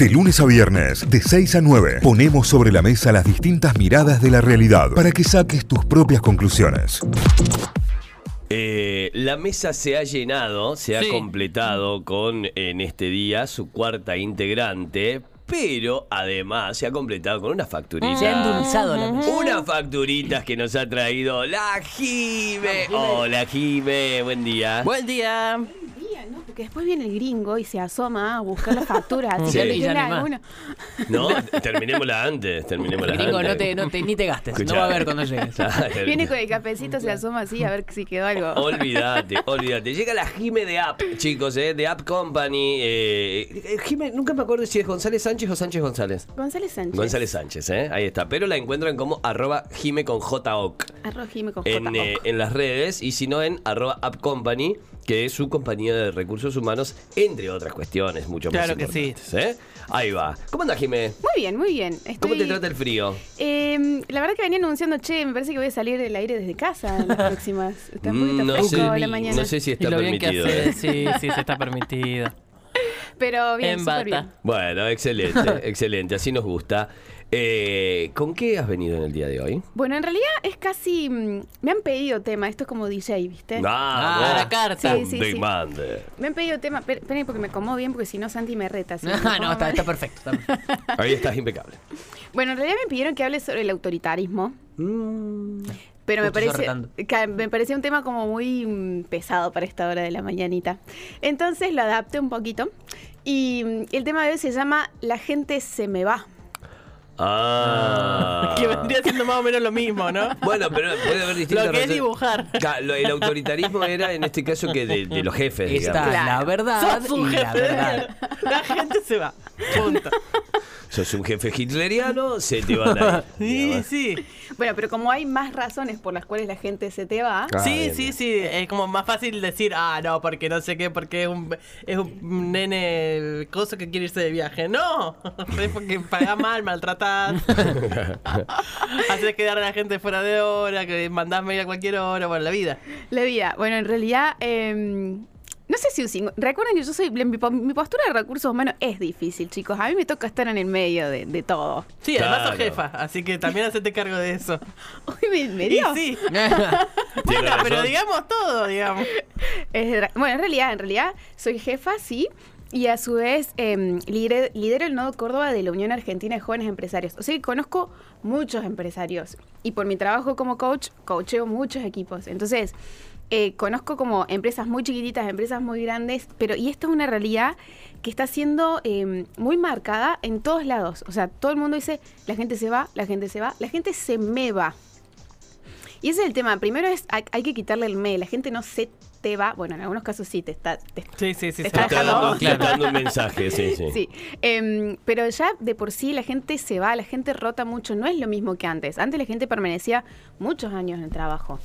De lunes a viernes, de 6 a 9, ponemos sobre la mesa las distintas miradas de la realidad para que saques tus propias conclusiones. Eh, la mesa se ha llenado, se ha Sí. completado con en este día su cuarta integrante, pero además se ha completado con una facturita. Se ha endulzado la mesa. Unas facturitas que nos ha traído la Jime. Hola Jime, buen día. Buen día. Después viene el gringo y se asoma a buscar las facturas. Sí. Y ya. No, terminémosla antes, terminémosla Gringo, antes. no te, no te- ni te gastes. Escuchá. No va a ver cuando llegues. Viene con el cafecito, se asoma así a ver si quedó algo. Olvídate, olvídate. Llega la Jime de App, chicos, eh, de App Company. Eh, Jime, nunca me acuerdo si es González Sánchez o Sánchez González. González Sánchez. González Sánchez, ¿eh? ahí está. Pero la encuentran como arroba Jime con JOC Arroz Jime con en, eh, en las redes y si no en arroba App Company, que es su compañía de recursos humanos, entre otras cuestiones mucho más Claro que sí. importantes, ¿eh? Ahí va. ¿Cómo anda, Jime? Muy bien, muy bien. Estoy, ¿Cómo te trata el frío? Eh, la verdad que venía anunciando, che, me parece que voy a salir del aire desde casa en las próximas. Está un poquito no, fresco sé, la mañana. no sé si Y está bien que permitido. hace. ¿eh? Sí, sí, se está permitido. Pero bien, En bata. bien. Bueno, excelente, excelente. Así nos gusta. Eh, ¿Con qué has venido en el día de hoy? Bueno, en realidad es casi. mm, Me han pedido tema, esto es como DJ, ¿viste? Ah, Ah, vos. la carta. Sí, sí, sí. Demande. Me han pedido tema. Esperen, porque me acomodo bien, porque si no, Santi me reta. si me Ah, pongo no, está, mal. está perfecto. está perfecto. Ahí estás impecable. Bueno, en realidad me pidieron que hable sobre el autoritarismo. Pero me Justo parece, que me parecía un tema como muy mm, pesado para esta hora de la mañanita. Entonces lo adapté un poquito. Y mm, el tema de hoy se llama La gente se me va. Ah. Que vendría siendo más o menos lo mismo, ¿no? Bueno, pero puede haber distintas Lo que es dibujar. Lo- El autoritarismo era en este caso que de, de los jefes, Está digamos. Claro. la verdad Sos un y la jefe de verdad. La gente se va. Punto. Sos un jefe hitleriano, se te van a ir. Sí, digamos. sí. Bueno, pero como hay más razones por las cuales la gente se te va, Ah, sí, bien, sí, bien. sí. Es como más fácil decir, ah, no, porque no sé qué, porque es un, es un nene cosa que quiere irse de viaje. No, es porque paga mal, maltratás. Haces quedar a la gente fuera de hora, que mandás mail a cualquier hora, bueno, la vida. la vida. Bueno, en realidad, em, no sé si un cinco- Recuerden que yo soy. Mi, po- mi postura de recursos humanos es difícil, chicos. A mí me toca estar en el medio de, de todo. Sí, además sos Claro. jefa, así que también hacete cargo de eso. Uy, me, me Y dio. sí, bueno, pero digamos todo, digamos. Es bueno, en realidad, en realidad, soy jefa, sí. Y a su vez, em, lidero, lidero el nodo Córdoba de la Unión Argentina de Jóvenes Empresarios. O sea que conozco muchos empresarios. Y por mi trabajo como coach, coacheo muchos equipos. Entonces, eh, conozco como empresas muy chiquititas, empresas muy grandes. Pero, y esto es una realidad que está siendo em, muy marcada en todos lados. O sea, todo el mundo dice, la gente se va, la gente se va, la gente se me va. Y ese es el tema. Primero es, hay, hay que quitarle el me. La gente no se te va. Bueno, en algunos casos sí te está. te- Sí, sí, sí. Te está dando, está dando un mensaje, sí, sí. Sí. Em, pero ya de por sí la gente se va, la gente rota mucho. No es lo mismo que antes. Antes la gente permanecía muchos años en el trabajo.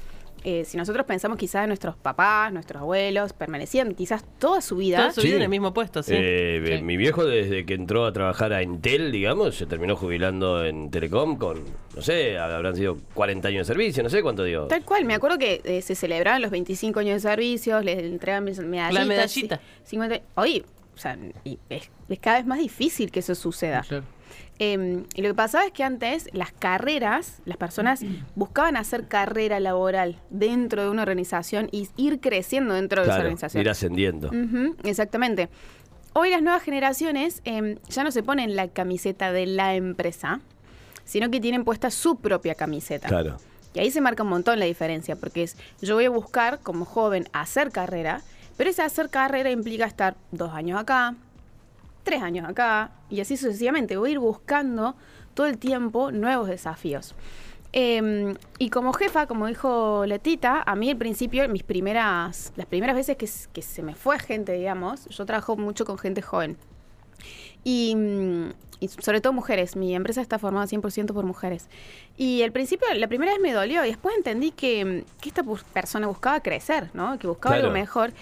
Eh, si nosotros pensamos quizás en nuestros papás, nuestros abuelos, permanecían quizás toda su vida. Toda su Sí. vida en el mismo puesto, sí. Eh, Sí. Mi viejo desde que entró a trabajar a Intel, digamos, se terminó jubilando en Telecom con, no sé, habrán sido 40 años de servicio, no sé cuánto dio. Tal cual, me acuerdo que eh, se celebraban los 25 años de servicios, les entregan mis- medallitas. La medallita. sí, 50 Oye, o sea, y es, es cada vez más difícil que eso suceda. Claro. Eh, y lo que pasaba es que antes las carreras, las personas buscaban hacer carrera laboral dentro de una organización y ir creciendo dentro de esa organización. ir ascendiendo. Exactamente. Hoy las nuevas generaciones eh, ya no se ponen la camiseta de la empresa, sino que tienen puesta su propia camiseta. Claro. Y ahí se marca un montón la diferencia, porque es, yo voy a buscar como joven hacer carrera, pero ese hacer carrera implica estar dos años acá, tres años acá, y así sucesivamente. Voy a ir buscando todo el tiempo nuevos desafíos. Eh, y como jefa, como dijo Letita, a mí al principio, mis primeras, las primeras veces que, que se me fue gente, digamos, yo trabajo mucho con gente joven. Y, mm, y sobre todo mujeres. Mi empresa está formada 100% por mujeres. Y al principio, la primera vez me dolió y después entendí que, mm, que esta persona buscaba crecer, ¿no? Que buscaba Claro. algo mejor.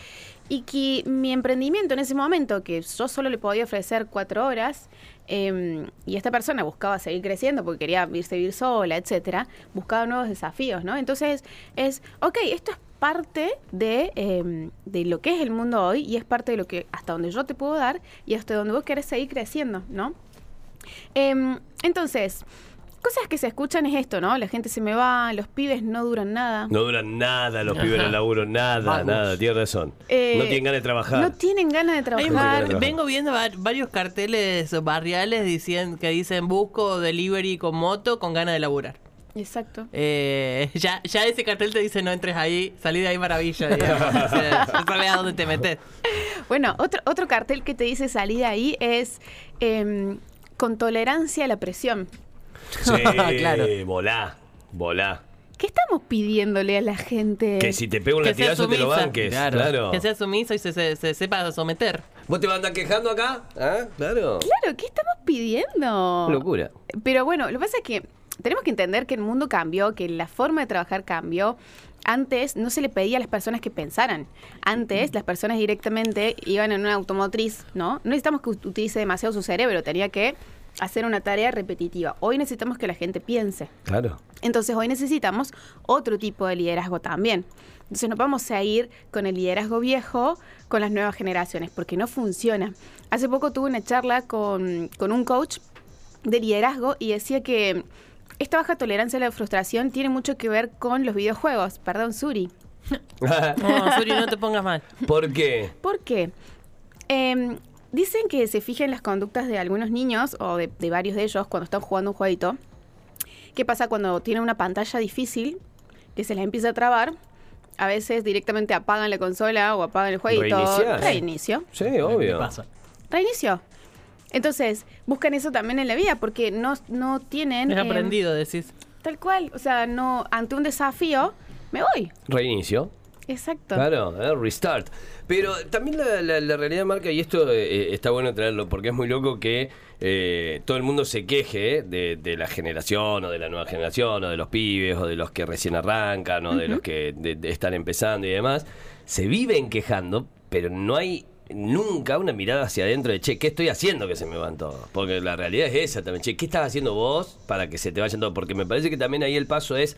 Y que mi emprendimiento en ese momento, que yo solo le podía ofrecer cuatro horas, eh, y esta persona buscaba seguir creciendo porque quería irse a vivir sola, etcétera, buscaba nuevos desafíos, ¿no? Entonces es, ok, esto es parte de, eh, de lo que es el mundo hoy y es parte de lo que hasta donde yo te puedo dar y hasta donde vos querés seguir creciendo, ¿no? Em, entonces, cosas que se escuchan es esto, ¿no? La gente se me va, los pibes no duran nada. No duran nada los pibes en el laburo, nada, Vamos. nada, tienes razón. Eh, no tienen ganas de trabajar. No tienen ganas de trabajar. vengo viendo va- varios carteles barriales dicien- que dicen busco delivery con moto con ganas de laburar. Exacto. Eh, ya, ya ese cartel te dice no entres ahí, salí de ahí maravilla. digamos. O sea, no sabes a dónde te metes. Bueno, otro, otro cartel que te dice salir de ahí es em, con tolerancia a la presión. Sí, Claro. volá, volá. ¿Qué estamos pidiéndole a la gente? Que si te pega un Que sea latigazo te lo sumisa. banques. Claro. Claro. Que sea sumiso y se, se- se sepa someter. ¿Vos te vas a andar quejando acá? ¿Ah? Claro. Claro, ¿qué estamos pidiendo? Locura. Pero bueno, lo que pasa es que tenemos que entender que el mundo cambió, que la forma de trabajar cambió. Antes no se le pedía a las personas que pensaran. Antes las personas directamente iban en una automotriz, ¿no? No necesitamos que ut- utilice demasiado su cerebro, tenía que hacer una tarea repetitiva. Hoy necesitamos que la gente piense. Claro. Entonces hoy necesitamos otro tipo de liderazgo también. Entonces no vamos a ir con el liderazgo viejo con las nuevas generaciones, porque no funciona. Hace poco tuve una charla con, con un coach de liderazgo y decía que esta baja tolerancia a la frustración tiene mucho que ver con los videojuegos. Perdón, Suri. No, Suri, no te pongas mal. ¿Por qué? ¿Por qué? Em, dicen que se fijen las conductas de algunos niños o de, de varios de ellos cuando están jugando un jueguito. ¿Qué pasa cuando tienen una pantalla difícil que se les empieza a trabar? A veces directamente apagan la consola o apagan el jueguito. Reiniciar. Reinicio. Sí, ¿Qué obvio. pasa? Reinicio. Entonces, buscan eso también en la vida porque no, no tienen... Es em, aprendido, decís. tal cual. O sea, no ante un desafío, me voy. Reinicio. Exacto. Claro, eh, restart. Pero también la, la- la realidad marca, y esto eh, eh, está bueno traerlo, porque es muy loco que eh, todo el mundo se queje de, de la generación, o de la nueva generación, o de los pibes, o de los que recién arrancan, o de los que de- de están empezando y demás. Se viven quejando, pero no hay nunca una mirada hacia adentro de, che, ¿qué estoy haciendo que se me van todos? Porque la realidad es esa también, che, ¿qué estás haciendo vos para que se te vayan todos? Porque me parece que también ahí el paso es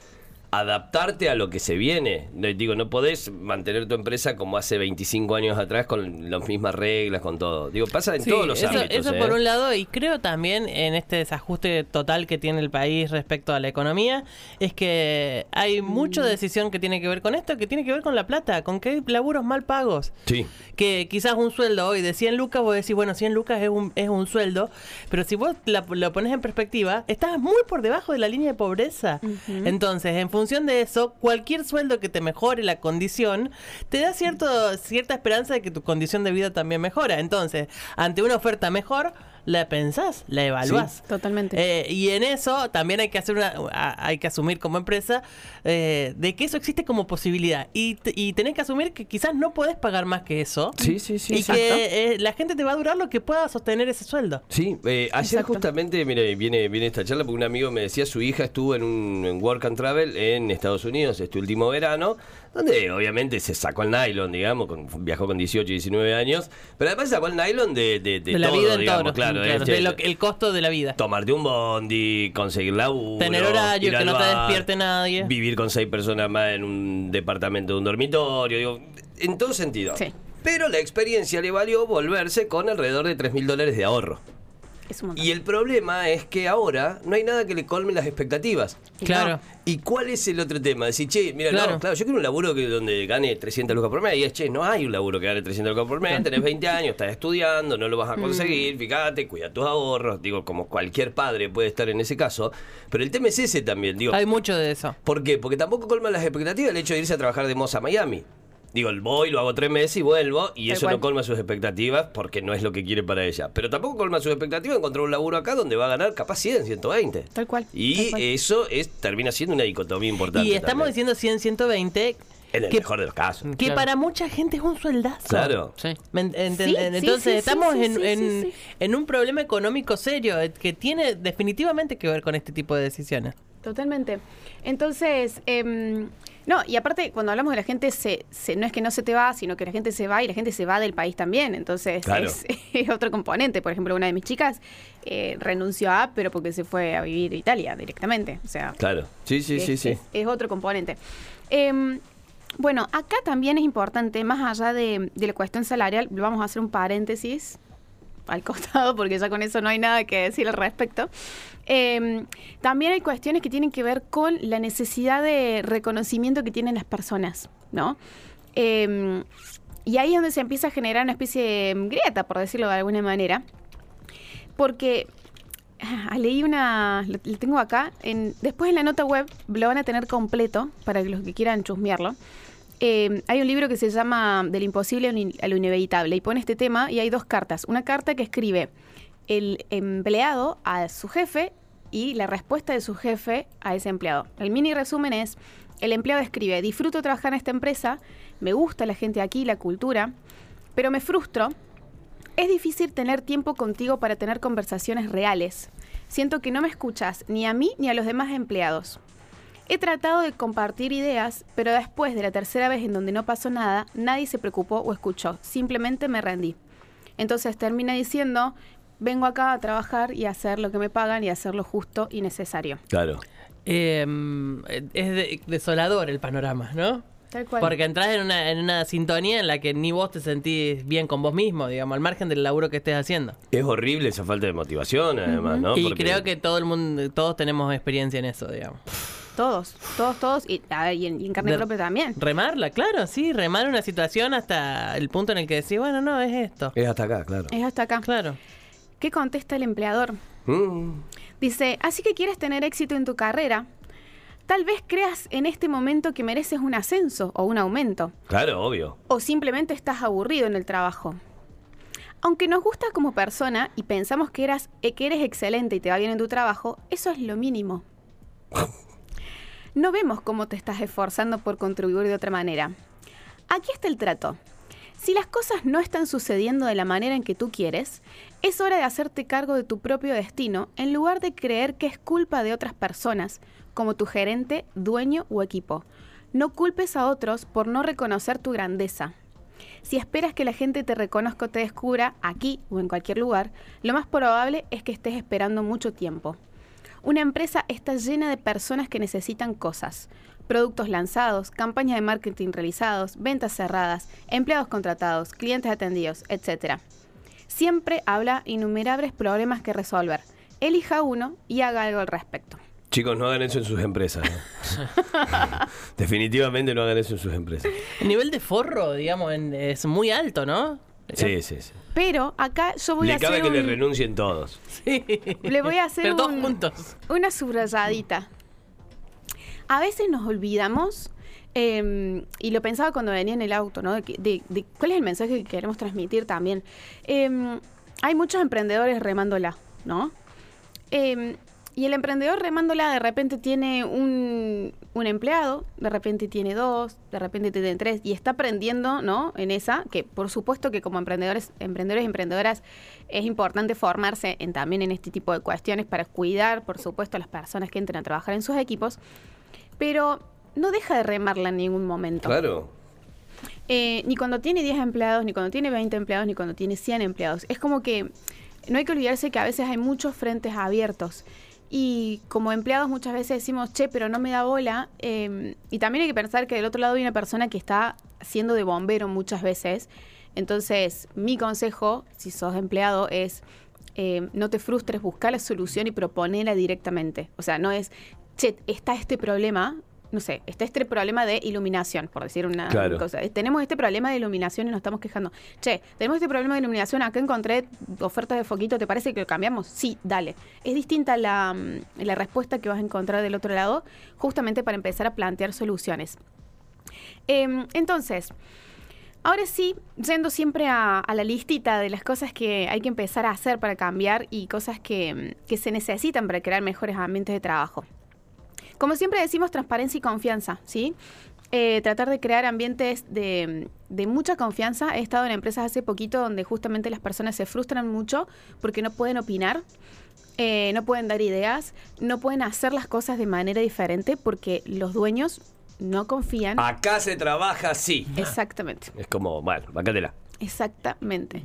adaptarte a lo que se viene. No, Digo, no podés mantener tu empresa como hace 25 años atrás con las mismas reglas, con todo. Digo, pasa en Sí, todos los eso, ámbitos. eso ¿eh? por un lado, y creo también en este desajuste total que tiene el país respecto a la economía, es que hay mucha decisión que tiene que ver con esto, que tiene que ver con la plata, con que hay laburos mal pagos. Sí. Que quizás un sueldo hoy de 100 lucas, vos decís, bueno, 100 lucas es un, es un sueldo, pero si vos la- lo pones en perspectiva, estás muy por debajo de la línea de pobreza. Entonces, en función de eso, cualquier sueldo que te mejore la condición, te da cierto, cierta esperanza de que tu condición de vida también mejora. Entonces, ante una oferta mejor, la pensás, la evaluás. Totalmente. Eh, y en eso también hay que hacer una, a- hay que asumir como empresa eh, de que eso existe como posibilidad y, y tenés que asumir que quizás no podés pagar más que eso Sí, sí, sí. y exacto. que eh, la gente te va a durar lo que pueda sostener ese sueldo. Sí, eh, ayer Exacto. justamente, mire, viene, viene esta charla porque un amigo me decía su hija estuvo en un en Work and Travel en Estados Unidos este último verano, donde obviamente se sacó el nylon, digamos, con- viajó con 18 y 19 años, pero además sacó el nylon de, de, de De, la todo, vida en digamos, todo. claro, claro, este, de lo el costo de la vida. tomarte un bondi, conseguir laburo, Tener horario, que no te despierte nadie. vivir con seis personas más en un departamento de un dormitorio, digo, en todo sentido. Sí. Pero la experiencia le valió volverse con alrededor de 3 mil dólares de ahorro. Es un montón. Y el problema es que ahora no hay nada que le colme las expectativas. Claro. ¿Y cuál es el otro tema? Decir, che, mira, Claro. no, claro, yo quiero un laburo que donde gane 300 lucas por mes. Y es, che, no hay un laburo que gane 300 lucas por mes. Tenés 20 años, estás estudiando, no lo vas a conseguir. Fíjate, cuida tus ahorros. Digo, como cualquier padre puede estar en ese caso. Pero el tema es ese también. Digo, Hay mucho de eso. ¿Por qué? Porque tampoco colma las expectativas el hecho de irse a trabajar de moza a Miami. Digo, voy, lo hago tres meses y vuelvo, y Tal eso cual. no colma sus expectativas porque no es lo que quiere para ella. Pero tampoco colma sus expectativas encontrar un laburo acá donde va a ganar capaz 100, 120. Tal cual, Y tal cual. eso es termina siendo una dicotomía importante. Y estamos también. diciendo 100, 120, En el que, mejor de los casos. que Claro. para mucha gente es un sueldazo. Claro. Sí. ¿Me ent- enten- Sí, sí, Entonces sí, estamos en, en un problema económico serio eh, que tiene definitivamente que ver con este tipo de decisiones. Totalmente. Entonces, em, no, y aparte, cuando hablamos de la gente, se, se- no es que no se te va, sino que la gente se va y la gente se va del país también. Entonces, Claro. es, es otro componente. Por ejemplo, una de mis chicas eh, renunció a, pero porque se fue a vivir a Italia directamente. O sea, Claro. Sí, sí, es, sí, sí. es- es otro componente. Em, Bueno, acá también es importante, más allá de, de la cuestión salarial, vamos a hacer un paréntesis al costado porque ya con eso no hay nada que decir al respecto. Eh, también hay cuestiones que tienen que ver con la necesidad de reconocimiento que tienen las personas, ¿no? Eh, y ahí es donde se empieza a generar una especie de grieta, por decirlo de alguna manera, porque ah, leí una, lo, tengo acá, después en la nota web lo van a tener completo para los que quieran chusmearlo. Eh, hay un libro que se llama Del imposible a lo inevitable y pone este tema y hay dos cartas. Una carta que escribe el empleado a su jefe y la respuesta de su jefe a ese empleado. El mini resumen es, el empleado escribe, disfruto trabajar en esta empresa, me gusta la gente aquí, la cultura, pero me frustro. Es difícil tener tiempo contigo para tener conversaciones reales. Siento que no me escuchas ni a mí ni a los demás empleados. He tratado de compartir ideas, pero después de la tercera vez en donde no pasó nada, nadie se preocupó o escuchó. Simplemente me rendí. Entonces termina diciendo, vengo acá a trabajar y a hacer lo que me pagan y a hacer lo justo y necesario. Claro. Eh, es de- desolador el panorama, ¿no? Tal cual. Porque entras en una, en una sintonía en la que ni vos te sentís bien con vos mismo, digamos, al margen del laburo que estés haciendo. Es horrible esa falta de motivación, además, ¿no? y Porque- creo que todo el mundo, todos tenemos experiencia en eso, digamos. Todos, todos, todos, y, a ver, y en, y en carne De- propia también. Remarla, claro, sí, remar una situación hasta el punto en el que decís, bueno, no, es esto. Es hasta acá, claro. Es hasta acá. Claro. ¿Qué contesta el empleador? Mm. Dice, así que quieres tener éxito en tu carrera. Tal vez creas en este momento que mereces un ascenso o un aumento. Claro, obvio. O simplemente estás aburrido en el trabajo. Aunque nos gustas como persona y pensamos que, eras, eh, que eres excelente y te va bien en tu trabajo, eso es lo mínimo. No vemos cómo te estás esforzando por contribuir de otra manera. Aquí está el trato. Si las cosas no están sucediendo de la manera en que tú quieres, es hora de hacerte cargo de tu propio destino en lugar de creer que es culpa de otras personas, como tu gerente, dueño o equipo. No culpes a otros por no reconocer tu grandeza. Si esperas que la gente te reconozca o te descubra, aquí o en cualquier lugar, lo más probable es que estés esperando mucho tiempo. Una empresa está llena de personas que necesitan cosas. Productos lanzados, campañas de marketing realizados, ventas cerradas, empleados contratados, clientes atendidos, etc. Siempre habla innumerables problemas que resolver. Elija uno y haga algo al respecto. Chicos, no hagan eso en sus empresas. ¿no? Definitivamente no hagan eso en sus empresas. El nivel de forro, digamos, en- es muy alto, ¿no? Sí, sí, sí. Pero acá yo voy a Le cabe hacer que le un- renuncien todos. Le voy a hacer Pero todos un- juntos. una subrayadita. A veces nos olvidamos, eh, y lo pensaba cuando venía en el auto, ¿no? De, que- de- de cuál es el mensaje que queremos transmitir también. Eh, hay muchos emprendedores remándola, ¿no? Eh, y el emprendedor remándola de repente tiene un, un empleado, de repente tiene dos, de repente tiene tres, y está aprendiendo, ¿no? En esa, que por supuesto que como emprendedores, emprendedores y emprendedoras es importante formarse en, también en este tipo de cuestiones para cuidar, por supuesto, a las personas que entran a trabajar en sus equipos, pero no deja de remarla en ningún momento. Claro. Eh, ni cuando tiene 10 empleados, ni cuando tiene 20 empleados, ni cuando tiene 100 empleados. Es como que no hay que olvidarse que a veces hay muchos frentes abiertos. Y como empleados muchas veces decimos, che, pero no me da bola. eh, y también hay que pensar que del otro lado hay una persona que está siendo de bombero muchas veces. Entonces, mi consejo, si sos empleado, es eh, no te frustres, buscar la solución y proponerla directamente. O sea, no es, che, está este problema, no sé, está este problema de iluminación, por decir una Claro. cosa. Eh, Tenemos este problema de iluminación y nos estamos quejando. Che, tenemos este problema de iluminación, acá encontré ofertas de foquito, ¿te parece que lo cambiamos? Sí, dale. Es distinta la, mm, la respuesta que vas a encontrar del otro lado, justamente para empezar a plantear soluciones. Em, entonces, ahora sí, yendo siempre a, a la listita de las cosas que hay que empezar a hacer para cambiar y cosas que, mm, que se necesitan para crear mejores ambientes de trabajo. Como siempre decimos, transparencia y confianza, ¿sí? Eh, tratar de crear ambientes de, de mucha confianza. He estado en empresas hace poquito donde justamente las personas se frustran mucho porque no pueden opinar, eh, no pueden dar ideas, no pueden hacer las cosas de manera diferente porque los dueños no confían. Acá se trabaja así. Exactamente. Es como, bueno, bacátela. Exactamente.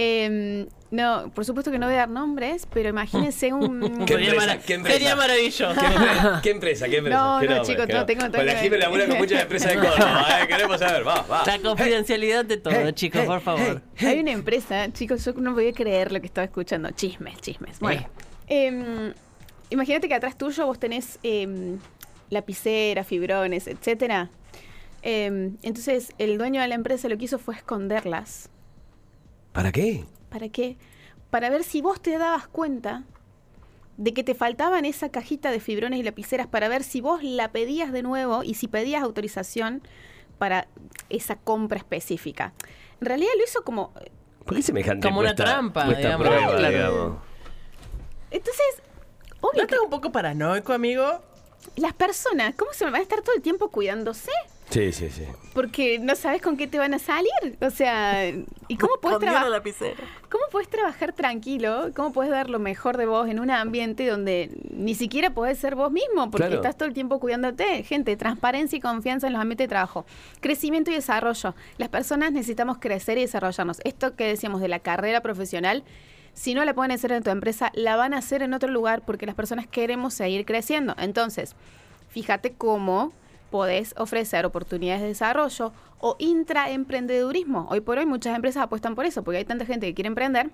Eh, no, por supuesto que no voy a dar nombres, pero imagínense un... ¿Qué Sería, empresa? ¿Qué empresa? sería maravilloso. ¿Qué empresa? ¿Qué empresa? ¿Qué empresa? No, ¿Qué no, nombre? chicos, ¿Qué no, tengo- la tengo- Jimmy labura con muchas empresas de Córdoba. eh, Queremos saber, va, va. La confidencialidad de todo, Hey, chicos, hey, por favor. Hay una empresa, chicos, yo no podía creer lo que estaba escuchando. Chismes, chismes. Bueno, em, imagínate que atrás tuyo vos tenés em, lapiceras, fibrones, etcétera. Em, entonces, el dueño de la empresa lo que hizo fue esconderlas. ¿Para qué? ¿Para qué? Para ver si vos te dabas cuenta de que te faltaban esa cajita de fibrones y lapiceras, para ver si vos la pedías de nuevo y si pedías autorización para esa compra específica. En realidad lo hizo como... ¿Por qué semejante Como una trampa, cuesta digamos. prueba, Claro. digamos? Entonces, obvio ¿No estás un poco paranoico, amigo? las personas, ¿cómo se van a estar todo el tiempo cuidándose? Sí, sí, sí. Porque no sabes con qué te van a salir. O sea, ¿y cómo puedes, trabajar? ¿cómo puedes trabajar tranquilo? ¿Cómo puedes dar lo mejor de vos en un ambiente donde ni siquiera podés ser vos mismo? Porque Claro. estás todo el tiempo cuidándote. Gente, transparencia y confianza en los ambientes de trabajo. Crecimiento y desarrollo. Las personas necesitamos crecer y desarrollarnos. Esto que decíamos de la carrera profesional, si no la pueden hacer en tu empresa, la van a hacer en otro lugar porque las personas queremos seguir creciendo. Entonces, fíjate cómo podés ofrecer oportunidades de desarrollo o intraemprendedurismo. Hoy por hoy muchas empresas apuestan por eso, porque hay tanta gente que quiere emprender,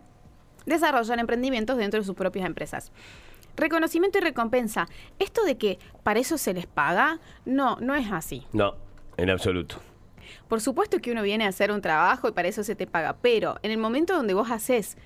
desarrollan emprendimientos dentro de sus propias empresas. Reconocimiento y recompensa. Esto de que para eso se les paga, no, no es así. No, en absoluto. Por supuesto que uno viene a hacer un trabajo y para eso se te paga, pero en el momento donde vos haces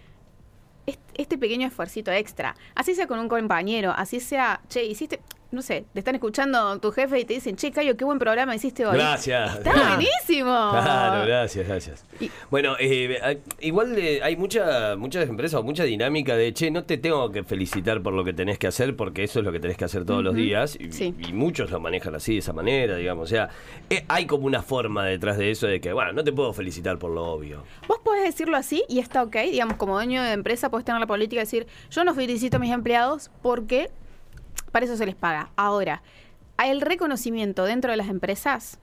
est- este pequeño esfuercito extra, así sea con un compañero, así sea, che, hiciste, no sé, te están escuchando tu jefe y te dicen, che, Cayo, qué buen programa hiciste hoy. Gracias. Está buenísimo. Claro, gracias, gracias. Y- Bueno, eh, igual eh, hay mucha, muchas empresas o mucha dinámica de, che, no te tengo que felicitar por lo que tenés que hacer, porque eso es lo que tenés que hacer todos los días. Y, sí. y muchos lo manejan así, de esa manera, digamos. O sea, eh, hay como una forma detrás de eso de que, bueno, no te puedo felicitar por lo obvio. Vos podés decirlo así y está ok, digamos, como dueño de empresa podés tener la política de decir, yo no felicito a mis empleados porque para eso se les paga. Ahora, el reconocimiento dentro de las empresas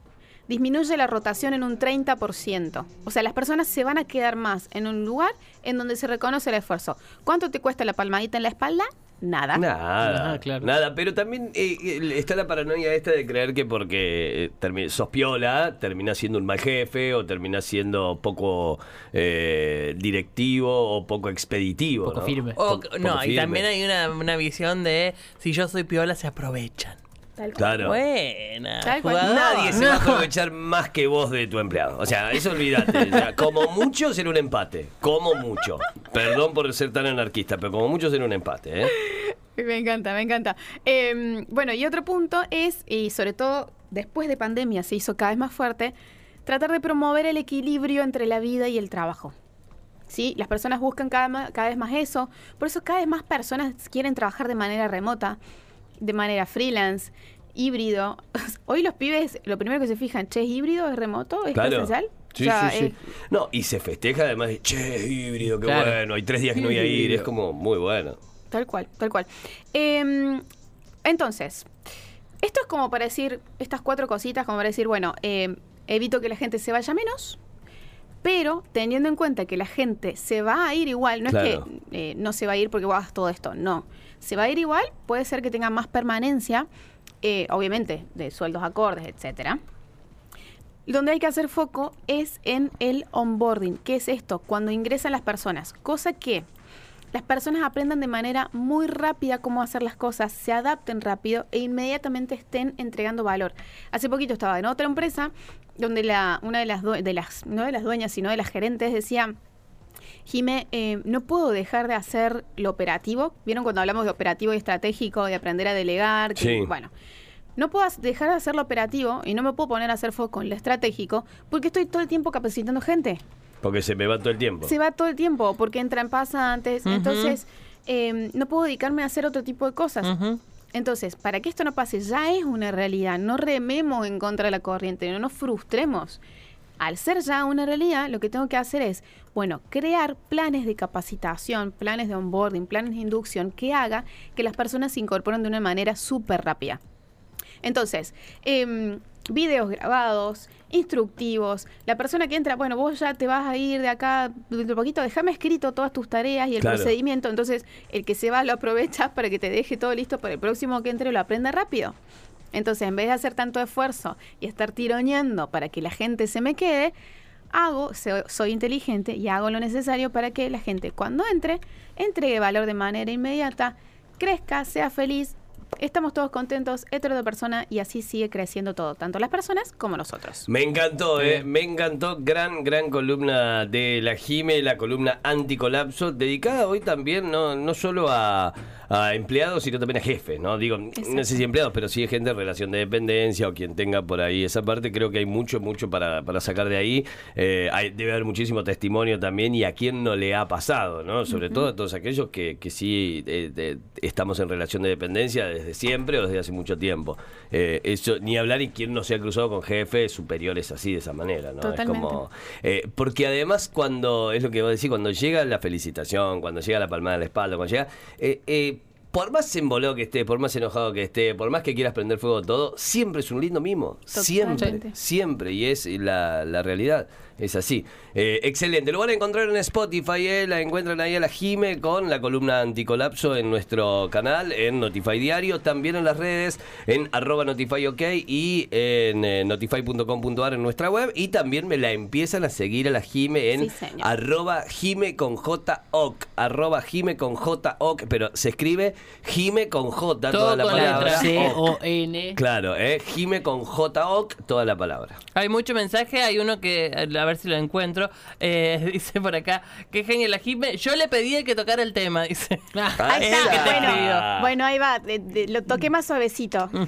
disminuye la rotación en un 30%. O sea, las personas se van a quedar más en un lugar en donde se reconoce el esfuerzo. ¿Cuánto te cuesta la palmadita en la espalda? Nada. Nada, Ah, claro. nada, pero también eh, está la paranoia esta de creer que porque eh, termi- sos piola, terminás siendo un mal jefe o terminás siendo poco eh, directivo o poco expeditivo. Poco ¿no? firme. O- no, poco y firme. también hay una, una visión de si yo soy piola se aprovechan. Tal cual. Claro. Buena. Tal cual. Nadie se va a aprovechar más que vos de tu empleado. O sea, eso olvídate. O sea, como mucho será un empate. Como mucho. Perdón por ser tan anarquista, pero como mucho será un empate. ¿eh? Me encanta, me encanta. Eh, bueno, y otro punto es, y sobre todo después de pandemia se hizo cada vez más fuerte, tratar de promover el equilibrio entre la vida y el trabajo. ¿Sí? Las personas buscan cada vez más eso, por eso cada vez más personas quieren trabajar de manera remota, de manera freelance, híbrido. Hoy los pibes, lo primero que se fijan, che, ¿es híbrido? ¿Es remoto? ¿Es Claro. presencial? Sí, O sea, sí, sí. No, y se festeja además de, che, híbrido, qué Claro. bueno. Hay tres días que no voy a ir. Es como muy bueno. Tal cual, tal cual. Eh, entonces, esto es como para decir, estas cuatro cositas, como para decir, bueno, eh, evito que la gente se vaya menos, pero teniendo en cuenta que la gente se va a ir igual, no Claro. es que eh, no se va a ir porque vos hagas todo esto, no. Se va a ir igual, puede ser que tenga más permanencia, eh, obviamente, de sueldos acordes, etcétera. Donde hay que hacer foco es en el onboarding. ¿Qué es esto? Cuando ingresan las personas. Cosa que las personas aprendan de manera muy rápida cómo hacer las cosas, se adapten rápido e inmediatamente estén entregando valor. Hace poquito estaba en otra empresa donde la, una de las, de las, no de las dueñas, sino de las gerentes decía, Jime, eh, no puedo dejar de hacer lo operativo. ¿Vieron cuando hablamos de operativo y estratégico, de aprender a delegar? Que, Sí. Bueno, no puedo dejar de hacer lo operativo y no me puedo poner a hacer foco en lo estratégico porque estoy todo el tiempo capacitando gente Porque se me va todo el tiempo. se va todo el tiempo porque entran pasantes. Ujú. Entonces, eh, no puedo dedicarme a hacer otro tipo de cosas. Entonces, para que esto no pase, ya es una realidad. No rememos en contra de la corriente, no nos frustremos. Al ser ya una realidad, lo que tengo que hacer es, bueno, crear planes de capacitación, planes de onboarding, planes de inducción que haga que las personas se incorporen de una manera súper rápida. Entonces, em, videos grabados, instructivos. La persona que entra, bueno, vos ya te vas a ir de acá dentro de poquito, déjame escrito todas tus tareas y el Claro. procedimiento. Entonces, el que se va lo aprovecha para que te deje todo listo para el próximo que entre lo aprenda rápido. Entonces, en vez de hacer tanto esfuerzo y estar tironeando para que la gente se me quede, hago, so- soy inteligente y hago lo necesario para que la gente cuando entre, entregue valor de manera inmediata, crezca, sea feliz, estamos todos contentos, hetero de persona y así sigue creciendo todo, tanto las personas como nosotros. Me encantó, eh, me encantó. Gran, gran columna de la Jime, la columna anticolapso, dedicada hoy también no, no solo a, a empleados, sino también a jefes, ¿no? Digo, no sé si empleados, pero sí gente en relación de dependencia o quien tenga por ahí esa parte. Creo que hay mucho, mucho para, para sacar de ahí. Eh, hay- debe haber muchísimo testimonio también y a quien no le ha pasado, ¿no? Sobre todo a todos aquellos que, que sí eh, de- estamos en relación de dependencia desde siempre o desde hace mucho tiempo. Eh, eso, ni hablar y quien no se ha cruzado con jefes superiores así, de esa manera, ¿no? Totalmente. Es como. eh, porque además, cuando. Es lo que vos decís, cuando llega la felicitación, cuando llega la palmada en la espalda, cuando llega. eh, por más embolado que esté, por más enojado que esté, por más que quieras prender fuego todo, siempre es un lindo mimo. Siempre, siempre. Y es la, la realidad. Es así. Eh, excelente. Lo van a encontrar en Spotify. eh, La encuentran ahí a la Jime con la columna anticolapso en nuestro canal, en Notify Diario. También en las redes, en arroba Notify OK y en eh, notify.com.ar en nuestra web. Y también me la empiezan a seguir a la Jime en Sí, arroba Jime con J OK. Arroba Jime con J OK. Pero se escribe Jime con J, Todo toda la con palabra. C-O-N. Claro, eh, Jime con J OK, toda la palabra. Hay mucho mensaje, hay uno que, a ver si lo encuentro, eh, dice por acá, qué genial la Jime, yo le pedí que tocara el tema, dice. Ah, Ahí está, te bueno, bueno, ahí va, de- de- lo toqué más suavecito.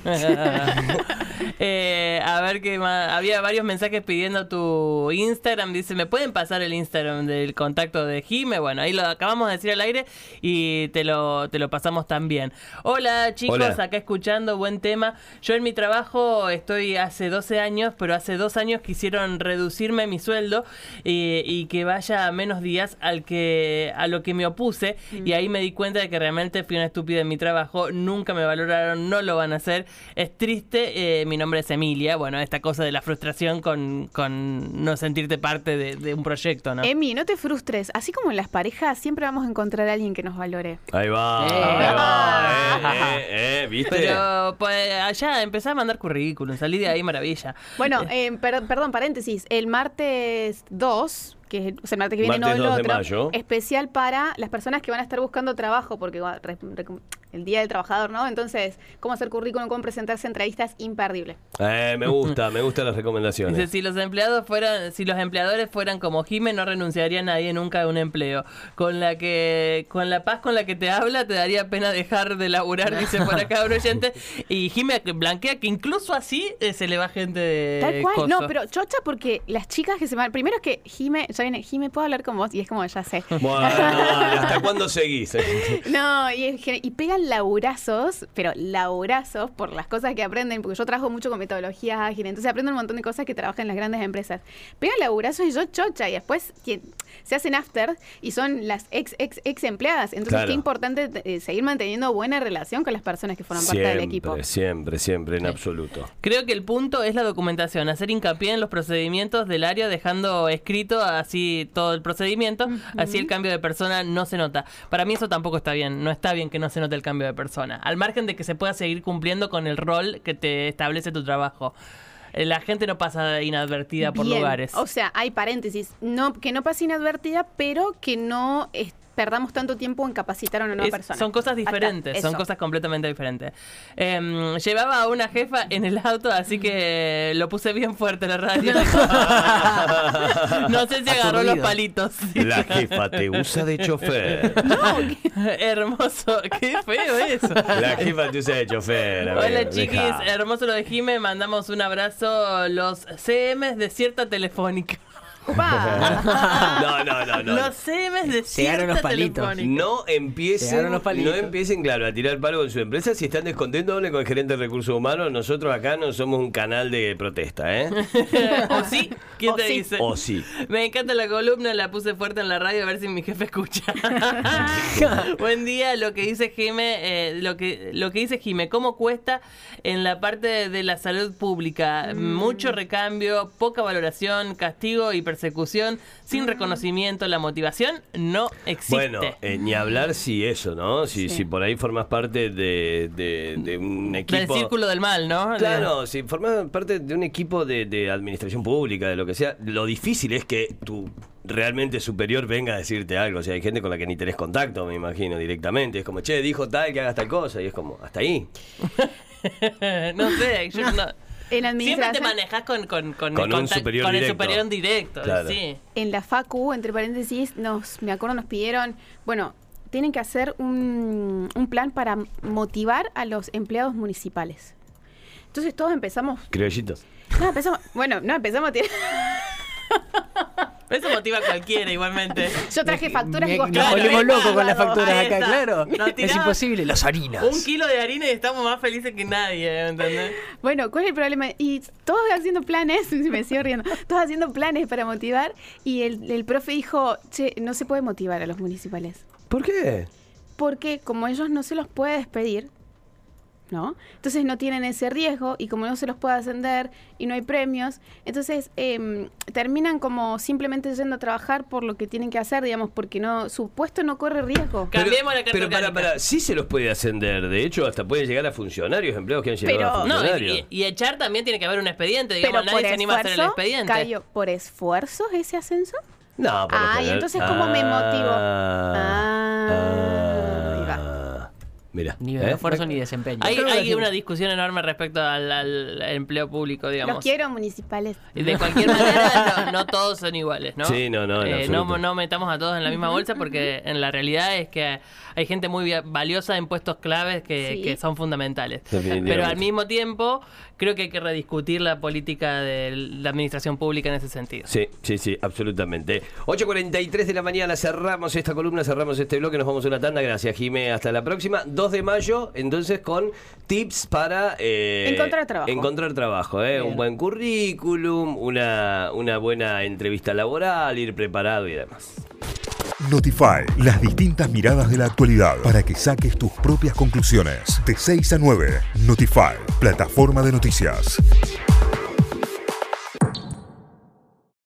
Eh, a ver qué más. Había varios mensajes pidiendo tu Instagram. Dice, ¿me pueden pasar el Instagram del contacto de Jime? Bueno, ahí lo acabamos de decir al aire y te lo, te lo pasamos también. Hola chicos, Hola. acá escuchando, buen tema. Yo en mi trabajo estoy hace 12 años, pero hace dos años quisieron reducirme mi sueldo eh, y que vaya a menos días al que a lo que me opuse y ahí me di cuenta de que realmente fui una estúpida en mi trabajo, nunca me valoraron, no lo van a hacer. Es triste, eh, mi nombre es Emilia, bueno, esta cosa de la frustración con, con no sentirte parte de, de un proyecto, ¿no? Emi, no te frustres. Así como en las parejas, siempre vamos a encontrar a alguien que nos valore. Ahí va, Eh. ahí va, eh, eh, eh, ¿viste? Pero pues allá empecé a mandar currículum, salí de ahí maravilla. Bueno, eh, per- perdón, paréntesis. El martes 2, que es el, martes que viene, Martes no el 2 de otro, mayo. especial para las personas que van a estar buscando trabajo, porque bueno, re- re- el Día del Trabajador, ¿no? Entonces, cómo hacer currículum, cómo presentarse a entrevistas, imperdible. Eh, me gusta, me gustan las Dice, recomendaciones. si los empleados fueran, si los empleadores fueran como Jime, no renunciaría nadie nunca a un empleo. Con la que, con la paz con la que te habla, te daría pena dejar de laburar, dice por acá un oyente. Y Jime blanquea que incluso así eh, se le va gente de Tal cual. coso. No, pero chocha porque las chicas que se van. Primero es que Jime, ya viene, Jime, ¿puedo hablar con vos? Y es como, ya sé. Bueno, ¿hasta cuándo seguís? No, y, y pegan laburazos, pero laburazos por las cosas que aprenden, porque yo trabajo mucho con metodologías ágiles, entonces aprendo un montón de cosas que trabajan en las grandes empresas. Pegan laburazos y yo chocha, y después se hacen after y son las ex, ex, ex empleadas. Entonces, Claro. qué importante eh, seguir manteniendo buena relación con las personas que forman parte del equipo. Siempre, siempre, siempre, en absoluto. Creo que el punto es la documentación, hacer hincapié en los procedimientos del área, dejando escrito así todo el procedimiento, así el cambio de persona no se nota. Para mí eso tampoco está bien, no está bien que no se note el cambio de persona, al margen de que se pueda seguir cumpliendo con el rol que te establece tu trabajo. Eh, La gente no pasa inadvertida por Bien. lugares. O sea, hay paréntesis, no, que no pase inadvertida, pero que no es- perdamos tanto tiempo en capacitar a una nueva Es- persona. Son cosas diferentes, son cosas completamente diferentes. Em, llevaba a una jefa en el auto, así que lo puse bien fuerte la radio. no sé si agarró los palitos. La jefa te usa de chofer. Hermoso, qué feo eso. La jefa te usa de chofer. amigo, Hola chiquis, hermoso lo de Jime, mandamos un abrazo los CMs de cierta telefónica. No, no, no, no. Los CMs de Llegaron los palitos. No empiecen, Llegaron los no empiecen, claro, a tirar palo con su empresa. Si están descontentos, hablen con el gerente de recursos humanos. Nosotros acá no somos un canal de protesta, ¿eh? ¿O sí? ¿Quién O te sí. dice? O sí. Me encanta la columna, la puse fuerte en la radio a ver si mi jefe escucha. Buen día, lo que dice Jime, eh, lo que lo que dice Jime, ¿cómo cuesta en la parte de, de la salud pública? Mucho recambio, poca valoración, castigo y persecución, sin reconocimiento, la motivación no existe. Bueno, eh, ni hablar si eso, ¿no? Si, Sí. si por ahí formas parte de, de- de un equipo. Del círculo del mal, ¿no? Claro, si formas parte de un equipo de, de administración pública, de lo que sea, lo difícil es que tu realmente superior venga a decirte algo. O sea, hay gente con la que ni tenés contacto, me imagino, directamente. Es como, che, dijo tal que hagas tal cosa. Y es como, hasta ahí. no sé, yo no- En la Siempre te administración, manejas con, con, con, Con el un contact- superior con el directo. superior directo. Claro. Sí. en la FACU, entre paréntesis, nos, me acuerdo, nos pidieron, bueno, tienen que hacer un, un plan para motivar a los empleados municipales. Entonces todos empezamos, Criollitos. no, empezamos, bueno, no, empezamos a tirar. Eso motiva a cualquiera igualmente. Yo traje facturas y vos Nos claro, volvemos locos con las facturas acá, claro. Es imposible, las harinas. Un kilo de harina y estamos más felices que nadie, ¿me ¿entendés? Bueno, ¿cuál es el problema? Y todos haciendo planes, me sigo riendo, todos haciendo planes para motivar y el, el profe dijo, che, no se puede motivar a los municipales. ¿Por qué? Porque como ellos no se los puede despedir, ¿no? Entonces no tienen ese riesgo y como no se los puede ascender y no hay premios, entonces em, terminan como simplemente yendo a trabajar por lo que tienen que hacer, digamos, porque no su puesto no corre riesgo. Cambiemos la carta Pero para, para, sí se los puede ascender. De hecho, hasta puede llegar a funcionarios, empleados que han llegado Pero- a No, funcionarios. y, y echar también tiene que haber un expediente, digamos, Pero nadie por se anima a hacer el expediente. ¿por esfuerzo ese ascenso? No, por Ah, y entonces, ¿cómo me motivo? Ah, ahí ah, Mira. Ni ¿eh? de esfuerzo ni desempeño. Hay, una discusión enorme respecto al, al empleo público, digamos. Los quiero municipales. Y De cualquier manera, no, no todos son iguales, ¿no? Sí, no, no, Eh, no, no metamos a todos en la misma bolsa porque en la realidad es que hay gente muy valiosa en puestos claves que, Sí. que son fundamentales. Pero al mismo tiempo, creo que hay que rediscutir la política de la administración pública en ese sentido. Sí, sí, sí, absolutamente. 8.43 de la mañana, cerramos esta columna, cerramos este bloque, nos vamos a una tanda. Gracias, Jime. Hasta la próxima. 2 de mayo, entonces, con tips para... eh, Encontrar trabajo. Encontrar trabajo, ¿eh? Un buen currículum, una, una buena entrevista laboral, ir preparado y demás. Notify, las distintas miradas de la actualidad para que saques tus propias conclusiones. De 6 a 9, Notify, plataforma de noticias.